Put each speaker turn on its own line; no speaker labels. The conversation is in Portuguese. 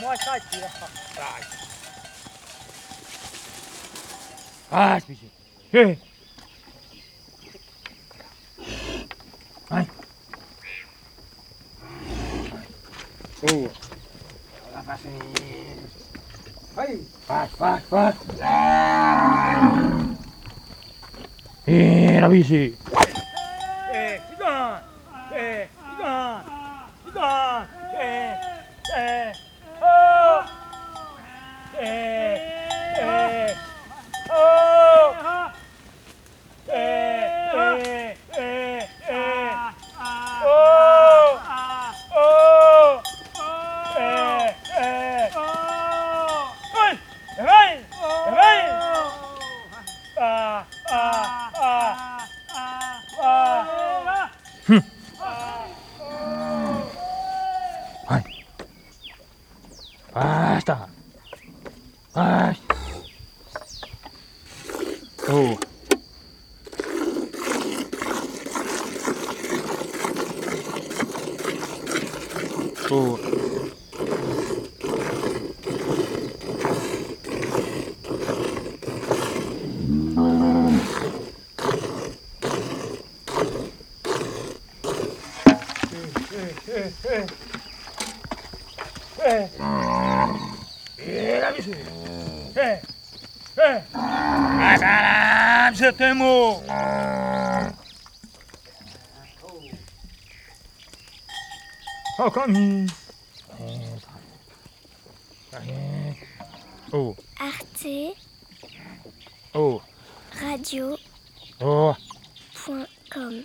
moi ça tire.
Ah, Spici. Hey. Ai. Oh. Lá pra cima.
Aí,
Vai, vai, vai. Era bici.
Ah.
Vai. Basta. Vai. Oh. Oh.
Eh. Era bici. Eh. Eh. Madame, je t'aime. Oh, comme
Oh.
Arte
Oh.
Radio
Oh.
point com.